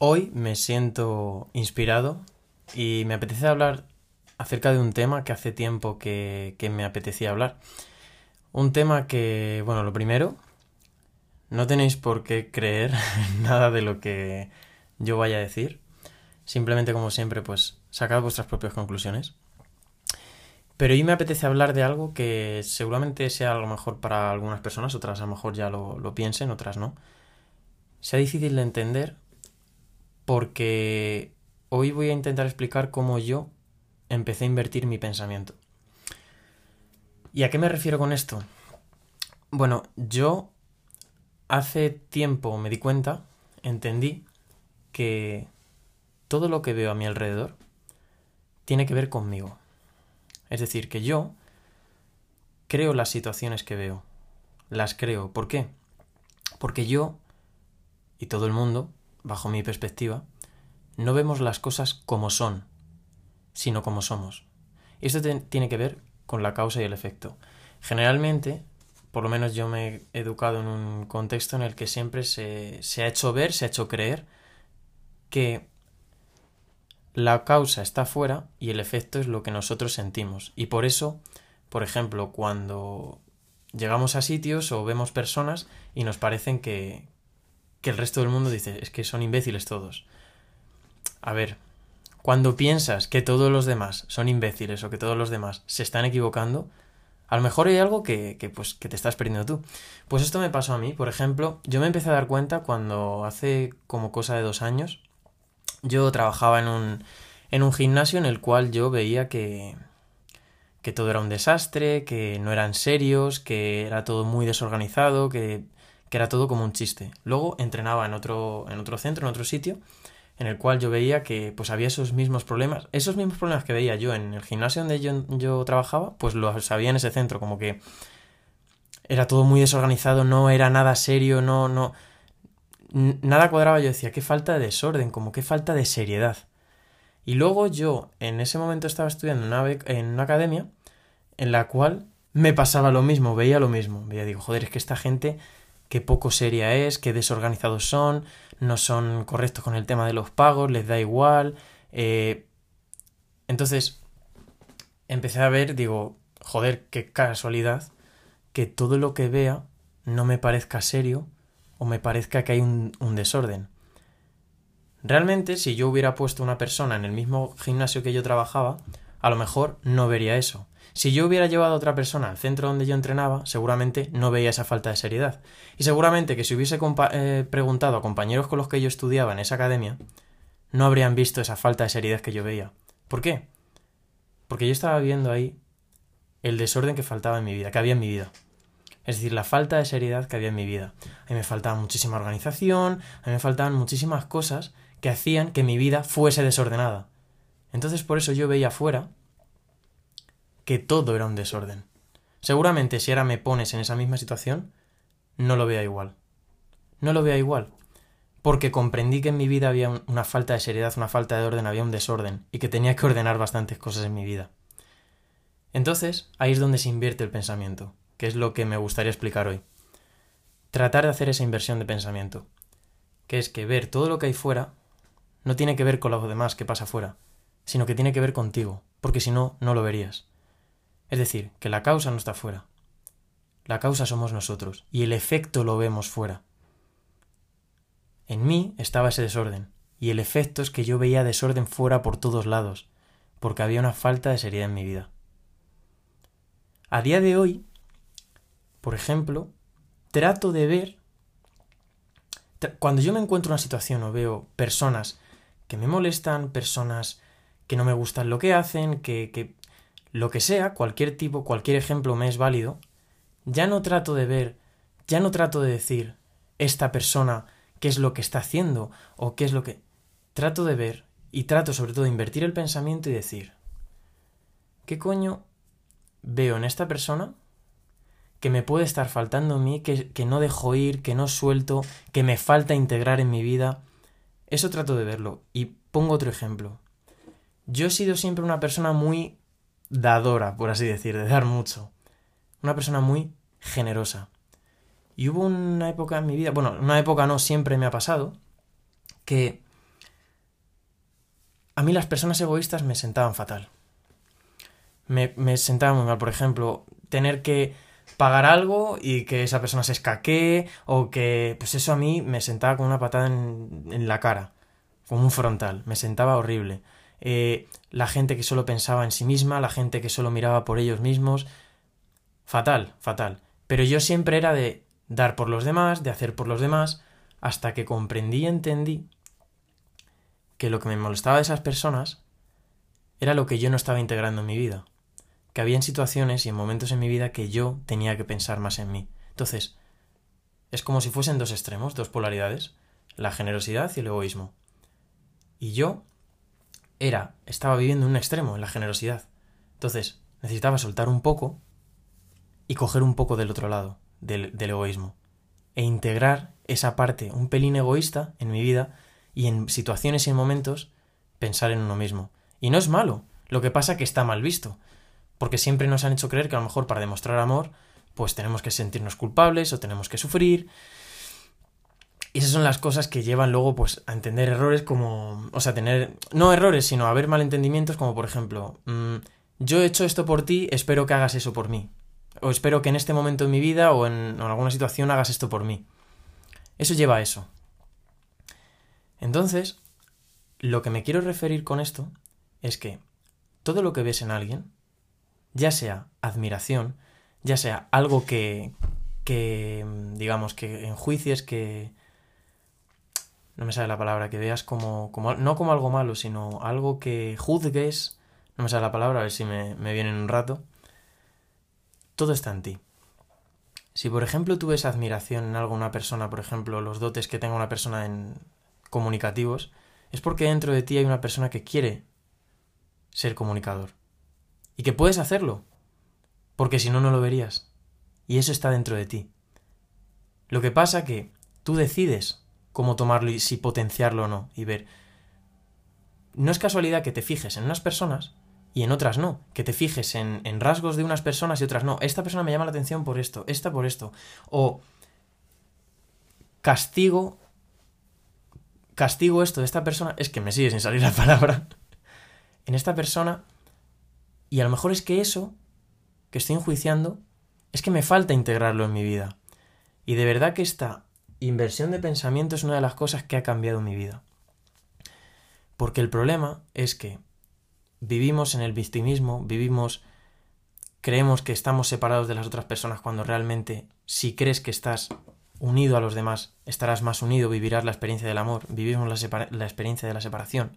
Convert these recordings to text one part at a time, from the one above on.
Hoy me siento inspirado y me apetece hablar acerca de un tema que hace tiempo que, me apetecía hablar. Un tema que, bueno, lo primero, no tenéis por qué creer nada de lo que yo vaya a decir. Simplemente, como siempre, pues sacad vuestras propias conclusiones. Pero hoy me apetece hablar de algo que seguramente sea a lo mejor para algunas personas, otras a lo mejor ya lo, lo piensen, otras no. Sea difícil de entender porque hoy voy a intentar explicar cómo yo empecé a invertir mi pensamiento. ¿Y a qué me refiero con esto? Bueno, yo hace tiempo me di cuenta, entendí que todo lo que veo a mi alrededor tiene que ver conmigo. Es decir, que yo creo las situaciones que veo. Las creo. ¿Por qué? Porque yo y todo el mundo, bajo mi perspectiva, no vemos las cosas como son, sino como somos. Y esto tiene que ver con la causa y el efecto. Generalmente, por lo menos yo me he educado en un contexto en el que siempre se, se ha hecho ver, se ha hecho creer que la causa está fuera y el efecto es lo que nosotros sentimos. Y por eso, por ejemplo, cuando llegamos a sitios o vemos personas y nos parecen que, que el resto del mundo dice, es que son imbéciles todos. A ver, cuando piensas que todos los demás son imbéciles o que todos los demás se están equivocando, a lo mejor hay algo que, que, pues, que te estás perdiendo tú. Pues esto me pasó a mí, por ejemplo, yo me empecé a dar cuenta cuando hace como cosa de dos años yo trabajaba en un, en un gimnasio en el cual yo veía que, que todo era un desastre, que no eran serios, que era todo muy desorganizado, que, que era todo como un chiste. Luego entrenaba en otro, en otro centro, en otro sitio, en el cual yo veía que pues había esos mismos problemas, esos mismos problemas que veía yo en el gimnasio donde yo, yo trabajaba, pues los había en ese centro, como que era todo muy desorganizado, no era nada serio, no, no, nada cuadraba, yo decía, qué falta de desorden, como qué falta de seriedad. Y luego yo en ese momento estaba estudiando en una, en una academia en la cual me pasaba lo mismo, veía lo mismo. Veía, digo, joder, es que esta gente, qué poco seria es, qué desorganizados son, no son correctos con el tema de los pagos, les da igual. Eh... Entonces, empecé a ver, digo, joder, qué casualidad que todo lo que vea no me parezca serio o me parezca que hay un, desorden. Realmente, si yo hubiera puesto una persona en el mismo gimnasio que yo trabajaba, a lo mejor no vería eso. Si yo hubiera llevado a otra persona al centro donde yo entrenaba, seguramente no veía esa falta de seriedad. Y seguramente que si hubiese eh, preguntado a compañeros con los que yo estudiaba en esa academia, no habrían visto esa falta de seriedad que yo veía. ¿Por qué? Porque yo estaba viendo ahí el desorden que faltaba en mi vida, que había en mi vida. Es decir, la falta de seriedad que había en mi vida. A mí me faltaba muchísima organización, a mí me faltaban muchísimas cosas que hacían que mi vida fuese desordenada. Entonces por eso yo veía afuera que todo era un desorden. Seguramente si ahora me pones en esa misma situación, no lo vea igual. No lo vea igual. Porque comprendí que en mi vida había una falta de seriedad, una falta de orden, había un desorden y que tenía que ordenar bastantes cosas en mi vida. Entonces, ahí es donde se invierte el pensamiento que es lo que me gustaría explicar hoy. Tratar de hacer esa inversión de pensamiento, que es que ver todo lo que hay fuera no tiene que ver con lo demás que pasa fuera, sino que tiene que ver contigo, porque si no, no lo verías. Es decir, que la causa no está fuera. La causa somos nosotros, y el efecto lo vemos fuera. En mí estaba ese desorden, y el efecto es que yo veía desorden fuera por todos lados, porque había una falta de seriedad en mi vida. A día de hoy, por ejemplo, trato de ver, cuando yo me encuentro en una situación o veo personas que me molestan, personas que no me gustan lo que hacen, que, que lo que sea, cualquier tipo, cualquier ejemplo me es válido, ya no trato de ver, ya no trato de decir esta persona qué es lo que está haciendo o qué es lo que... Trato de ver y trato sobre todo de invertir el pensamiento y decir, ¿qué coño veo en esta persona que me puede estar faltando a mí, que, que no dejo ir, que no suelto, que me falta integrar en mi vida. Eso trato de verlo. Y pongo otro ejemplo. Yo he sido siempre una persona muy dadora, por así decir, de dar mucho. Una persona muy generosa. Y hubo una época en mi vida, bueno, una época no, siempre me ha pasado, que mí las personas egoístas me sentaban fatal. Me, me sentaban muy mal, por ejemplo, tener que pagar algo y que esa persona se escaquee o que pues eso a mí me sentaba con una patada en, en la cara, como un frontal, me sentaba horrible. Eh, la gente que solo pensaba en sí misma, la gente que solo miraba por ellos mismos, fatal, fatal. Pero yo siempre era de dar por los demás, de hacer por los demás, hasta que comprendí y entendí que lo que me molestaba de esas personas era lo que yo no estaba integrando en mi vida que había en situaciones y en momentos en mi vida que yo tenía que pensar más en mí. Entonces, es como si fuesen dos extremos, dos polaridades, la generosidad y el egoísmo. Y yo era, estaba viviendo en un extremo, en la generosidad. Entonces, necesitaba soltar un poco y coger un poco del otro lado, del, egoísmo. E integrar esa parte un pelín egoísta en mi vida y en situaciones y en momentos pensar en uno mismo. Y no es malo, lo que pasa que está mal visto porque siempre nos han hecho creer que a lo mejor para demostrar amor, pues tenemos que sentirnos culpables o tenemos que sufrir. Y esas son las cosas que llevan luego pues a entender errores como, o sea, tener, no errores, sino a ver malentendimientos como por ejemplo, mm, yo he hecho esto por ti, espero que hagas eso por mí. O espero que en este momento de mi vida o en, en alguna situación hagas esto por mí. Eso lleva a eso. Entonces, lo que me quiero referir con esto es que todo lo que ves en alguien, ya sea admiración, ya sea algo que, que digamos, que enjuicies, que... No me sale la palabra, que veas como, como... No como algo malo, sino algo que juzgues. No me sale la palabra, a ver si me, viene en un rato. Todo está en ti. Si por ejemplo tú ves admiración en algo, una persona, por ejemplo, los dotes que tenga una persona en comunicativos, es porque dentro de ti hay una persona que quiere ser comunicador y que puedes hacerlo, porque si no, no lo verías. Y eso está dentro de ti. Lo que pasa que tú decides cómo tomarlo y si potenciarlo o no, y ver. No es casualidad que te fijes en unas personas y en otras no, que te fijes en, rasgos de unas personas y otras no. Esta persona me llama la atención por esto, esta por esto. O castigo castigo esto de esta persona, es que me sigue sin salir la palabra. En esta persona y a lo mejor es que eso que estoy enjuiciando es que me falta integrarlo en mi vida. Y de verdad que esta inversión de pensamiento es una de las cosas que ha cambiado mi vida. Porque el problema es que vivimos en el victimismo, vivimos, creemos que estamos separados de las otras personas cuando realmente si crees que estás unido a los demás, estarás más unido, vivirás la experiencia del amor, vivimos la, experiencia de la separación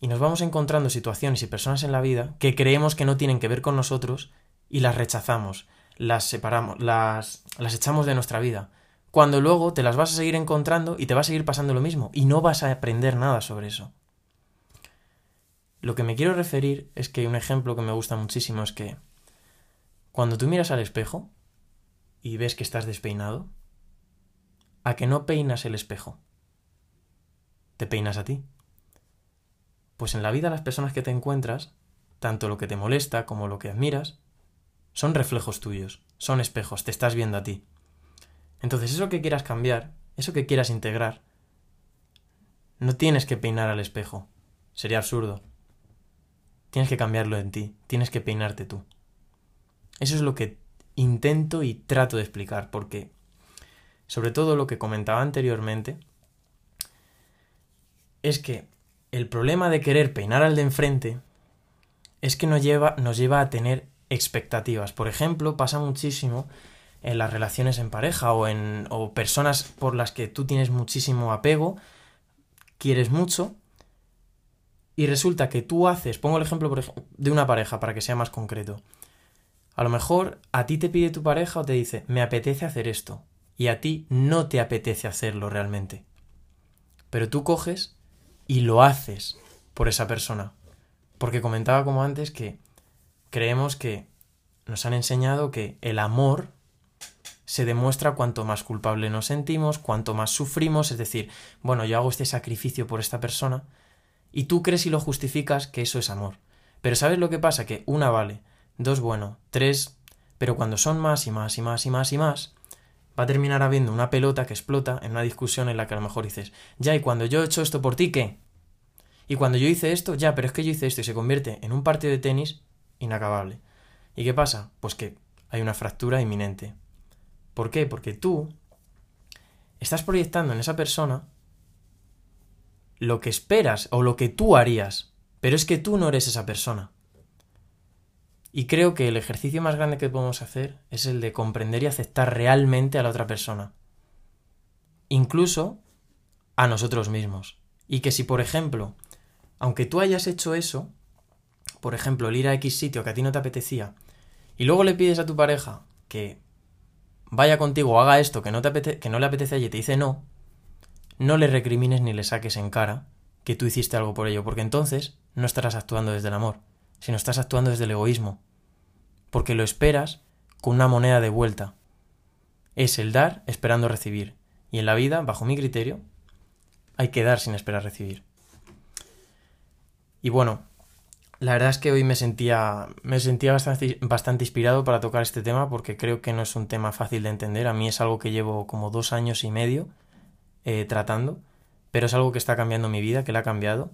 y nos vamos encontrando situaciones y personas en la vida que creemos que no tienen que ver con nosotros y las rechazamos, las separamos, las, las echamos de nuestra vida. Cuando luego te las vas a seguir encontrando y te va a seguir pasando lo mismo y no vas a aprender nada sobre eso. Lo que me quiero referir es que un ejemplo que me gusta muchísimo es que cuando tú miras al espejo y ves que estás despeinado, a que no peinas el espejo, te peinas a ti. Pues en la vida las personas que te encuentras, tanto lo que te molesta como lo que admiras, son reflejos tuyos, son espejos, te estás viendo a ti. Entonces eso que quieras cambiar, eso que quieras integrar, no tienes que peinar al espejo, sería absurdo. Tienes que cambiarlo en ti, tienes que peinarte tú. Eso es lo que intento y trato de explicar, porque sobre todo lo que comentaba anteriormente, es que el problema de querer peinar al de enfrente es que nos lleva, nos lleva a tener expectativas. Por ejemplo, pasa muchísimo en las relaciones en pareja o en o personas por las que tú tienes muchísimo apego, quieres mucho y resulta que tú haces, pongo el ejemplo por de una pareja para que sea más concreto. A lo mejor a ti te pide tu pareja o te dice, "Me apetece hacer esto" y a ti no te apetece hacerlo realmente. Pero tú coges y lo haces por esa persona. Porque comentaba como antes que creemos que nos han enseñado que el amor se demuestra cuanto más culpable nos sentimos, cuanto más sufrimos, es decir, bueno, yo hago este sacrificio por esta persona, y tú crees y lo justificas que eso es amor. Pero ¿sabes lo que pasa? Que una vale, dos bueno, tres, pero cuando son más y más y más y más y más, va a terminar habiendo una pelota que explota en una discusión en la que a lo mejor dices, ya, y cuando yo he hecho esto por ti, ¿qué? Y cuando yo hice esto, ya, pero es que yo hice esto y se convierte en un partido de tenis inacabable. ¿Y qué pasa? Pues que hay una fractura inminente. ¿Por qué? Porque tú estás proyectando en esa persona lo que esperas o lo que tú harías, pero es que tú no eres esa persona. Y creo que el ejercicio más grande que podemos hacer es el de comprender y aceptar realmente a la otra persona. Incluso a nosotros mismos. Y que si, por ejemplo, aunque tú hayas hecho eso, por ejemplo, el ir a X sitio que a ti no te apetecía, y luego le pides a tu pareja que vaya contigo haga esto que no, te que no le apetece a ella y te dice no, no le recrimines ni le saques en cara que tú hiciste algo por ello, porque entonces no estarás actuando desde el amor, sino estás actuando desde el egoísmo, porque lo esperas con una moneda de vuelta. Es el dar esperando recibir, y en la vida, bajo mi criterio, hay que dar sin esperar recibir. Y bueno, la verdad es que hoy me sentía, me sentía bastante, bastante inspirado para tocar este tema porque creo que no es un tema fácil de entender. A mí es algo que llevo como dos años y medio eh, tratando, pero es algo que está cambiando mi vida, que la ha cambiado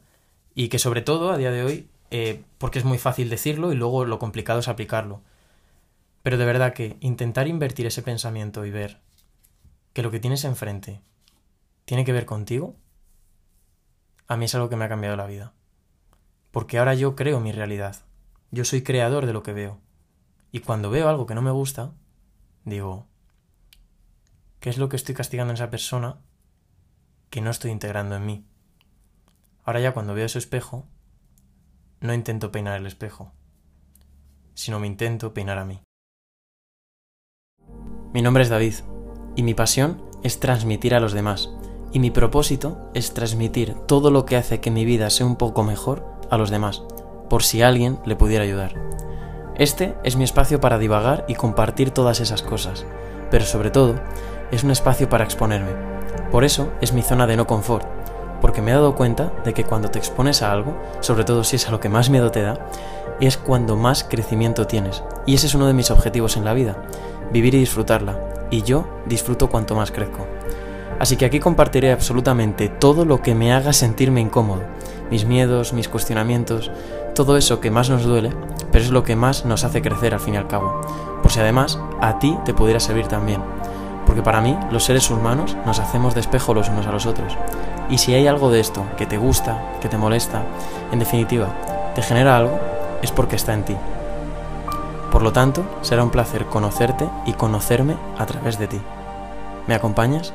y que sobre todo a día de hoy, eh, porque es muy fácil decirlo y luego lo complicado es aplicarlo. Pero de verdad que intentar invertir ese pensamiento y ver que lo que tienes enfrente tiene que ver contigo, a mí es algo que me ha cambiado la vida porque ahora yo creo mi realidad. Yo soy creador de lo que veo. Y cuando veo algo que no me gusta, digo, ¿qué es lo que estoy castigando en esa persona que no estoy integrando en mí? Ahora ya cuando veo ese espejo, no intento peinar el espejo, sino me intento peinar a mí. Mi nombre es David y mi pasión es transmitir a los demás y mi propósito es transmitir todo lo que hace que mi vida sea un poco mejor a los demás, por si alguien le pudiera ayudar. Este es mi espacio para divagar y compartir todas esas cosas, pero sobre todo es un espacio para exponerme. Por eso es mi zona de no confort, porque me he dado cuenta de que cuando te expones a algo, sobre todo si es a lo que más miedo te da, es cuando más crecimiento tienes. Y ese es uno de mis objetivos en la vida, vivir y disfrutarla. Y yo disfruto cuanto más crezco. Así que aquí compartiré absolutamente todo lo que me haga sentirme incómodo, mis miedos, mis cuestionamientos, todo eso que más nos duele, pero es lo que más nos hace crecer al fin y al cabo. Por si además a ti te pudiera servir también. Porque para mí, los seres humanos nos hacemos de los unos a los otros. Y si hay algo de esto que te gusta, que te molesta, en definitiva, te genera algo, es porque está en ti. Por lo tanto, será un placer conocerte y conocerme a través de ti. ¿Me acompañas?